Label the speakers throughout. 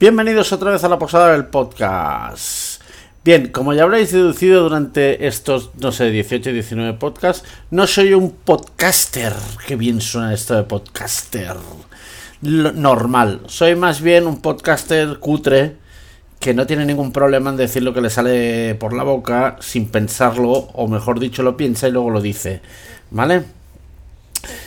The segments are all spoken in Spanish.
Speaker 1: Bienvenidos otra vez a la posada del podcast. Bien, como ya habréis deducido durante estos, no sé, 18 y 19 podcasts, no soy un podcaster. Qué bien suena esto de podcaster. normal. Soy más bien un podcaster cutre que no tiene ningún problema en decir lo que le sale por la boca sin pensarlo, o mejor dicho, lo piensa y luego lo dice. ¿Vale?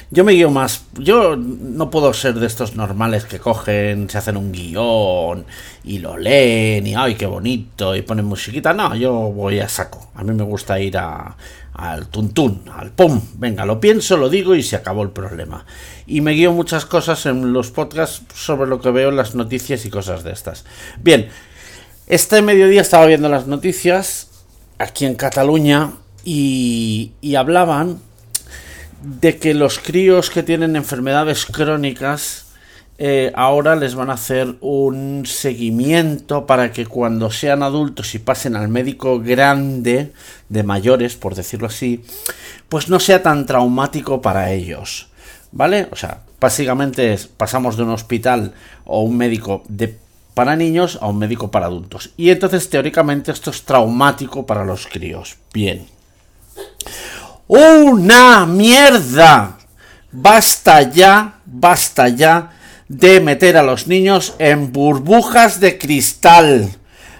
Speaker 1: Yo me guío más. Yo no puedo ser de estos normales que cogen, se hacen un guion y lo leen y ¡ay, qué bonito! y ponen musiquita. No, yo voy a saco. A mí me gusta ir a, al tuntún, al pum. Venga, lo pienso, lo digo y se acabó el problema. Y me guío muchas cosas en los podcasts sobre lo que veo en las noticias y cosas de estas. Bien, este mediodía estaba viendo las noticias aquí en Cataluña y, y hablaban de que los críos que tienen enfermedades crónicas eh, ahora les van a hacer un seguimiento para que cuando sean adultos y pasen al médico grande de mayores, por decirlo así, pues no sea tan traumático para ellos. ¿Vale? O sea, básicamente pasamos de un hospital o un médico de, para niños a un médico para adultos. Y entonces teóricamente esto es traumático para los críos. Bien. ¡Una mierda! Basta ya, basta ya de meter a los niños en burbujas de cristal.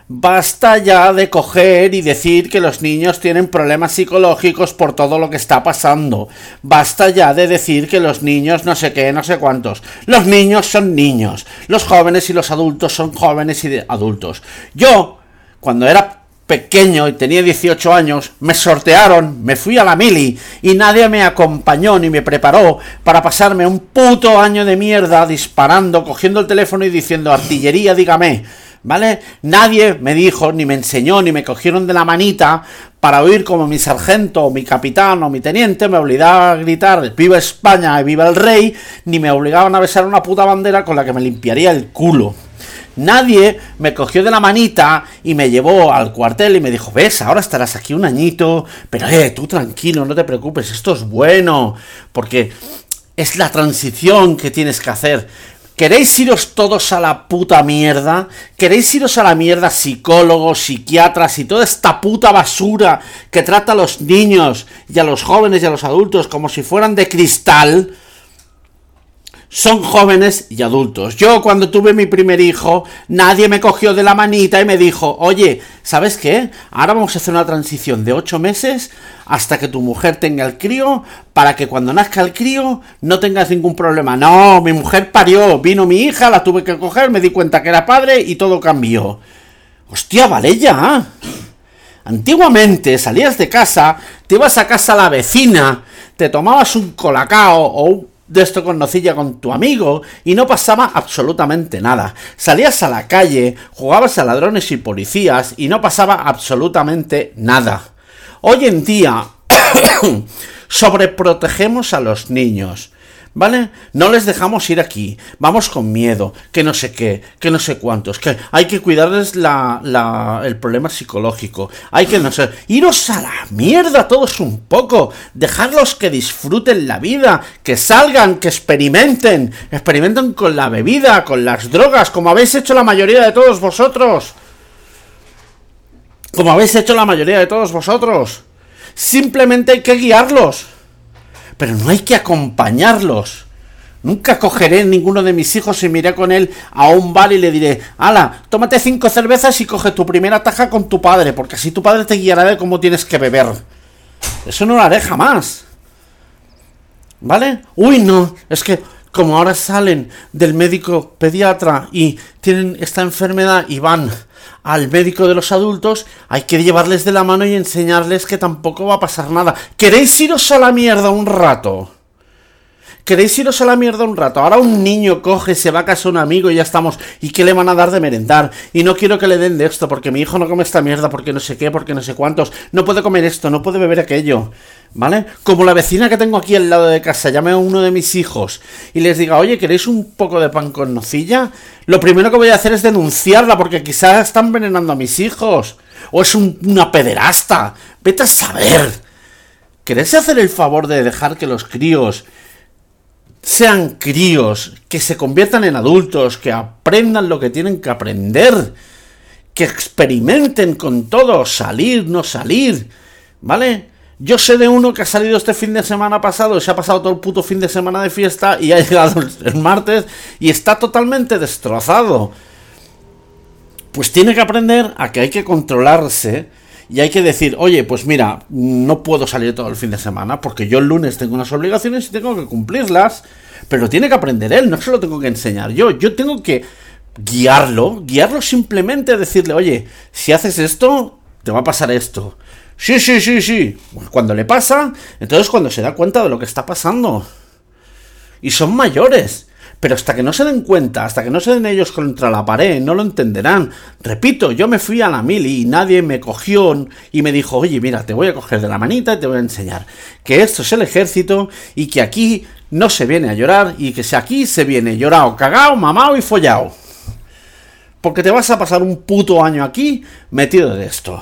Speaker 1: Basta ya de coger y decir que los niños tienen problemas psicológicos por todo lo que está pasando. Basta ya de decir que los niños no sé qué, no sé cuántos. Los niños son niños. Los jóvenes y los adultos son jóvenes y adultos. Yo, cuando era pequeño y tenía 18 años, me sortearon, me fui a la mili y nadie me acompañó ni me preparó para pasarme un puto año de mierda disparando, cogiendo el teléfono y diciendo artillería, dígame. ¿Vale? Nadie me dijo, ni me enseñó, ni me cogieron de la manita para oír como mi sargento, o mi capitán o mi teniente me obligaba a gritar viva España y viva el rey, ni me obligaban a besar una puta bandera con la que me limpiaría el culo. Nadie me cogió de la manita y me llevó al cuartel y me dijo, ves, ahora estarás aquí un añito, pero eh, tú tranquilo, no te preocupes, esto es bueno, porque es la transición que tienes que hacer. ¿Queréis iros todos a la puta mierda? ¿Queréis iros a la mierda psicólogos, psiquiatras y toda esta puta basura que trata a los niños y a los jóvenes y a los adultos como si fueran de cristal? Son jóvenes y adultos. Yo cuando tuve mi primer hijo, nadie me cogió de la manita y me dijo, oye, ¿sabes qué? Ahora vamos a hacer una transición de ocho meses hasta que tu mujer tenga el crío, para que cuando nazca el crío no tengas ningún problema. No, mi mujer parió, vino mi hija, la tuve que coger, me di cuenta que era padre y todo cambió. Hostia, vale ya. Antiguamente salías de casa, te ibas a casa a la vecina, te tomabas un colacao o un de esto con con tu amigo y no pasaba absolutamente nada. Salías a la calle, jugabas a ladrones y policías y no pasaba absolutamente nada. Hoy en día sobreprotegemos a los niños. ¿Vale? No les dejamos ir aquí. Vamos con miedo, que no sé qué, que no sé cuántos, que hay que cuidarles la, el problema psicológico. Hay que no sé. Iros a la mierda todos un poco. Dejarlos que disfruten la vida, que salgan, que experimenten. Experimenten con la bebida, con las drogas, como habéis hecho la mayoría de todos vosotros. Como habéis hecho la mayoría de todos vosotros. Simplemente hay que guiarlos pero no hay que acompañarlos. Nunca cogeré ninguno de mis hijos y miré con él a un bar y le diré, ala, tómate cinco cervezas y coge tu primera taja con tu padre, porque así tu padre te guiará de cómo tienes que beber. Eso no lo haré jamás. ¿Vale? Uy, no, es que como ahora salen del médico pediatra y tienen esta enfermedad y van al médico de los adultos, hay que llevarles de la mano y enseñarles que tampoco va a pasar nada. ¿Queréis iros a la mierda un rato? ¿Queréis iros a la mierda un rato? Ahora un niño coge, se va a casa un amigo y ya estamos. ¿Y qué le van a dar de merendar? Y no quiero que le den de esto, porque mi hijo no come esta mierda, porque no sé qué, porque no sé cuántos. No puede comer esto, no puede beber aquello. ¿Vale? Como la vecina que tengo aquí al lado de casa llame a uno de mis hijos y les diga, oye, ¿queréis un poco de pan con nocilla? Lo primero que voy a hacer es denunciarla, porque quizás están envenenando a mis hijos. O es una pederasta. Vete a saber. ¿Queréis hacer el favor de dejar que los críos sean críos, que se conviertan en adultos, que aprendan lo que tienen que aprender, que experimenten con todo, salir, no salir, ¿vale? Yo sé de uno que ha salido este fin de semana pasado, se ha pasado todo el puto fin de semana de fiesta y ha llegado el martes y está totalmente destrozado. Pues tiene que aprender a que hay que controlarse y hay que decir, oye, pues mira, no puedo salir todo el fin de semana porque yo el lunes tengo unas obligaciones y tengo que cumplirlas, pero tiene que aprender él, no se lo tengo que enseñar yo, yo tengo que guiarlo, guiarlo simplemente, decirle, oye, si haces esto, te va a pasar esto. Sí, sí, sí, sí. Cuando le pasa, entonces cuando se da cuenta de lo que está pasando. Y son mayores. Pero hasta que no se den cuenta, hasta que no se den ellos contra la pared, no lo entenderán. Repito, yo me fui a la mili y nadie me cogió y me dijo, oye, mira, te voy a coger de la manita y te voy a enseñar que esto es el ejército y que aquí no se viene a llorar y que si aquí se viene llorado, cagao, mamao y follao. Porque te vas a pasar un puto año aquí metido de esto.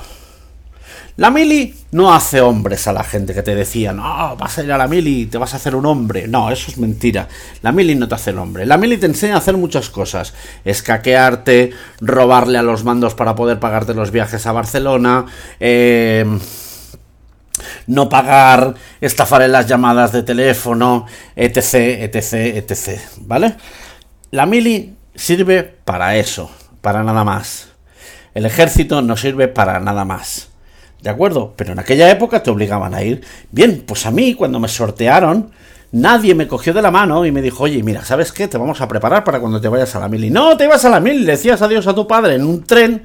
Speaker 1: La mili no hace hombres a la gente que te decía, no, vas a ir a la mili y te vas a hacer un hombre. No, eso es mentira. La mili no te hace el hombre. La mili te enseña a hacer muchas cosas. Escaquearte, robarle a los mandos para poder pagarte los viajes a Barcelona, em, no pagar, estafar en las llamadas de teléfono, etc, etc, etc. ¿Vale? La mili sirve para eso, para nada más. El ejército no sirve para nada más. ¿De acuerdo? Pero en aquella época te obligaban a ir. Bien, pues a mí cuando me sortearon, nadie me cogió de la mano y me dijo, oye, mira, ¿sabes qué? Te vamos a preparar para cuando te vayas a la mili. No, te ibas a la mili, le decías adiós a tu padre en un tren,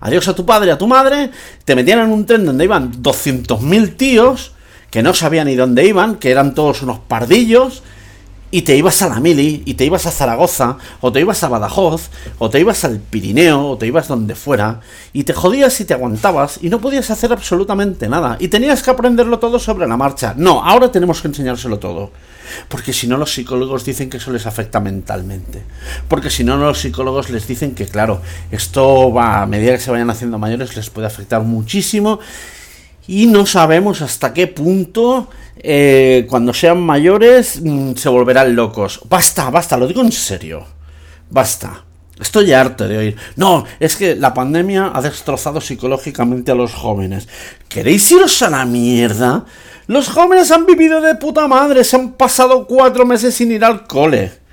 Speaker 1: adiós a tu padre, a tu madre, te metían en un tren donde iban 200.000 tíos que no sabían ni dónde iban, que eran todos unos pardillos, y te ibas a la Mili, y te ibas a Zaragoza, o te ibas a Badajoz, o te ibas al Pirineo, o te ibas donde fuera, y te jodías y te aguantabas, y no podías hacer absolutamente nada, y tenías que aprenderlo todo sobre la marcha. No, ahora tenemos que enseñárselo todo. Porque si no, los psicólogos dicen que eso les afecta mentalmente. Porque si no, los psicólogos les dicen que, claro, esto va, a medida que se vayan haciendo mayores, les puede afectar muchísimo y no sabemos hasta qué punto eh, cuando sean mayores mm, se volverán locos. Basta, basta, lo digo en serio. Basta. Estoy harto de oír. No, es que la pandemia ha destrozado psicológicamente a los jóvenes. ¿Queréis iros a la mierda? Los jóvenes han vivido de puta madre, se han pasado cuatro meses sin ir al cole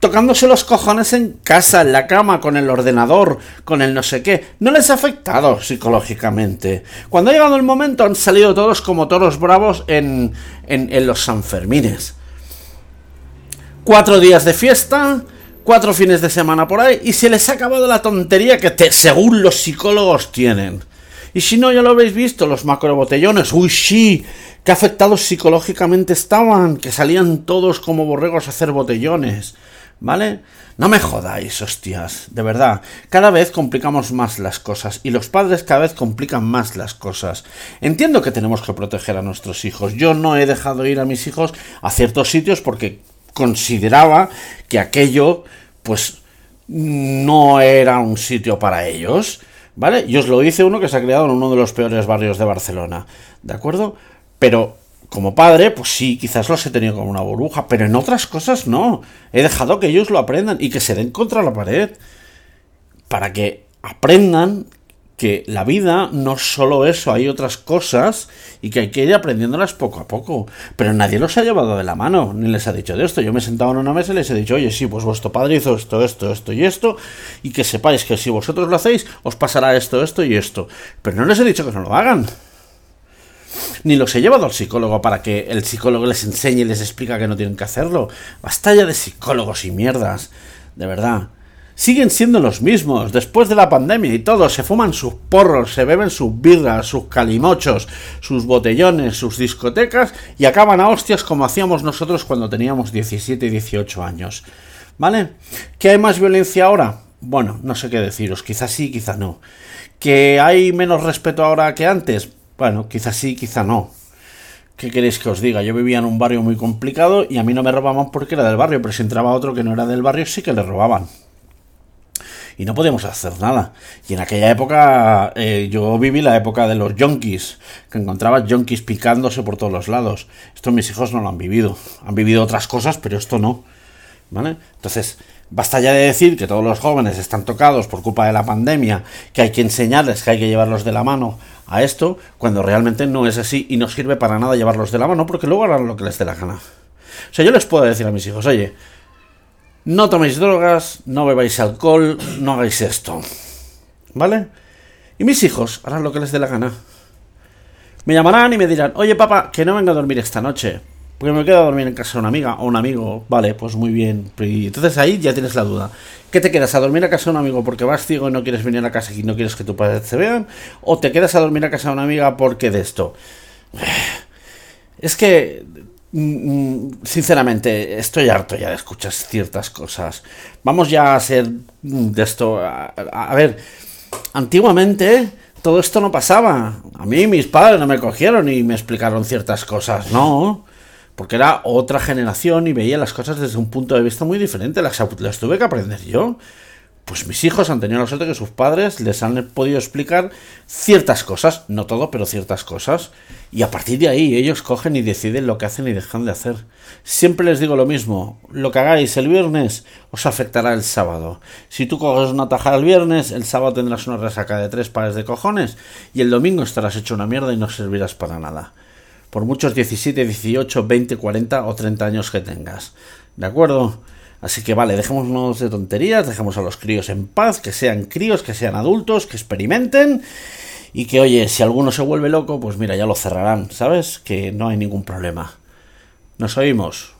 Speaker 1: tocándose los cojones en casa, en la cama, con el ordenador, con el no sé qué. No les ha afectado psicológicamente. Cuando ha llegado el momento han salido todos como toros bravos en, en, los Sanfermines. Cuatro días de fiesta, cuatro fines de semana por ahí, y se les ha acabado la tontería que según los psicólogos tienen. Y si no, ya lo habéis visto, los macrobotellones, uy, sí, que afectados psicológicamente estaban, que salían todos como borregos a hacer botellones. ¿Vale? No me jodáis, hostias, de verdad. Cada vez complicamos más las cosas y los padres cada vez complican más las cosas. Entiendo que tenemos que proteger a nuestros hijos. Yo no he dejado ir a mis hijos a ciertos sitios porque consideraba que aquello, pues, no era un sitio para ellos. ¿Vale? Y os lo dice uno que se ha creado en uno de los peores barrios de Barcelona. ¿De acuerdo? Pero como padre, pues sí, quizás los he tenido como una burbuja, pero en otras cosas no. He dejado que ellos lo aprendan y que se den contra la pared. Para que aprendan que la vida no es solo eso, hay otras cosas y que hay que ir aprendiéndolas poco a poco. Pero nadie los ha llevado de la mano, ni les ha dicho de esto. Yo me he sentado en una mesa y les he dicho, oye, sí, pues vuestro padre hizo esto, esto, esto y esto, y que sepáis que si vosotros lo hacéis, os pasará esto, esto y esto. Pero no les he dicho que no lo hagan ni los he llevado al psicólogo para que el psicólogo les enseñe y les explique que no tienen que hacerlo. Basta ya de psicólogos y mierdas, de verdad. Siguen siendo los mismos, después de la pandemia y todo, se fuman sus porros, se beben sus birras, sus calimochos, sus botellones, sus discotecas y acaban a hostias como hacíamos nosotros cuando teníamos 17 y 18 años. ¿Vale? ¿Que hay más violencia ahora? Bueno, no sé qué deciros, quizás sí, quizá no. ¿Que hay menos respeto ahora que antes? Bueno, quizá sí, quizá no. ¿Qué queréis que os diga? Yo vivía en un barrio muy complicado y a mí no me robaban porque era del barrio, pero si entraba otro que no era del barrio sí que le robaban. y no podíamos hacer nada. Y en aquella época eh, yo viví la época de los yonkis, que encontraba yonkis picándose por todos los lados. Esto mis hijos no lo han vivido. Han vivido otras cosas, pero esto no. ¿Vale? Entonces, basta ya de decir que todos los jóvenes están tocados por culpa de la pandemia, que hay que enseñarles, que hay que llevarlos de la mano a esto, cuando realmente no es así y no sirve para nada llevarlos de la mano, porque luego harán lo que les dé la gana. O sea, yo les puedo decir a mis hijos, oye, no toméis drogas, no bebáis alcohol, no hagáis esto. ¿Vale? Y mis hijos harán lo que les dé la gana. Me llamarán y me dirán, oye papá, que no venga a dormir esta noche. Porque me quedo a dormir en casa de una amiga o un amigo. Vale, pues muy bien. Y entonces ahí ya tienes la duda. ¿Qué te quedas a dormir a casa de un amigo porque vas ciego y no quieres venir a casa y no quieres que tu padre se vean? ¿O te quedas a dormir a casa de una amiga porque de esto? Es que mm, mm, sinceramente, estoy harto ya de escuchar ciertas cosas. Vamos ya a ser mm, de esto. A, ver, antiguamente todo esto no pasaba. A mí mis padres no me cogieron y me explicaron ciertas cosas. No porque era otra generación y veía las cosas desde un punto de vista muy diferente. Las, las, tuve que aprender yo. Pues mis hijos han tenido la suerte que sus padres les han podido explicar ciertas cosas, no todo, pero ciertas cosas. Y a partir de ahí ellos cogen y deciden lo que hacen y dejan de hacer. Siempre les digo lo mismo, lo que hagáis el viernes os afectará el sábado. Si tú coges una tajada el viernes, el sábado tendrás una resaca de tres pares de cojones y el domingo estarás hecho una mierda y no servirás para nada por muchos 17, 18, 20, 40 o 30 años que tengas. ¿De acuerdo? Así que vale, dejémonos de tonterías, dejemos a los críos en paz, que sean críos, que sean adultos, que experimenten y que oye, si alguno se vuelve loco, pues mira, ya lo cerrarán, ¿sabes? Que no hay ningún problema. Nos oímos.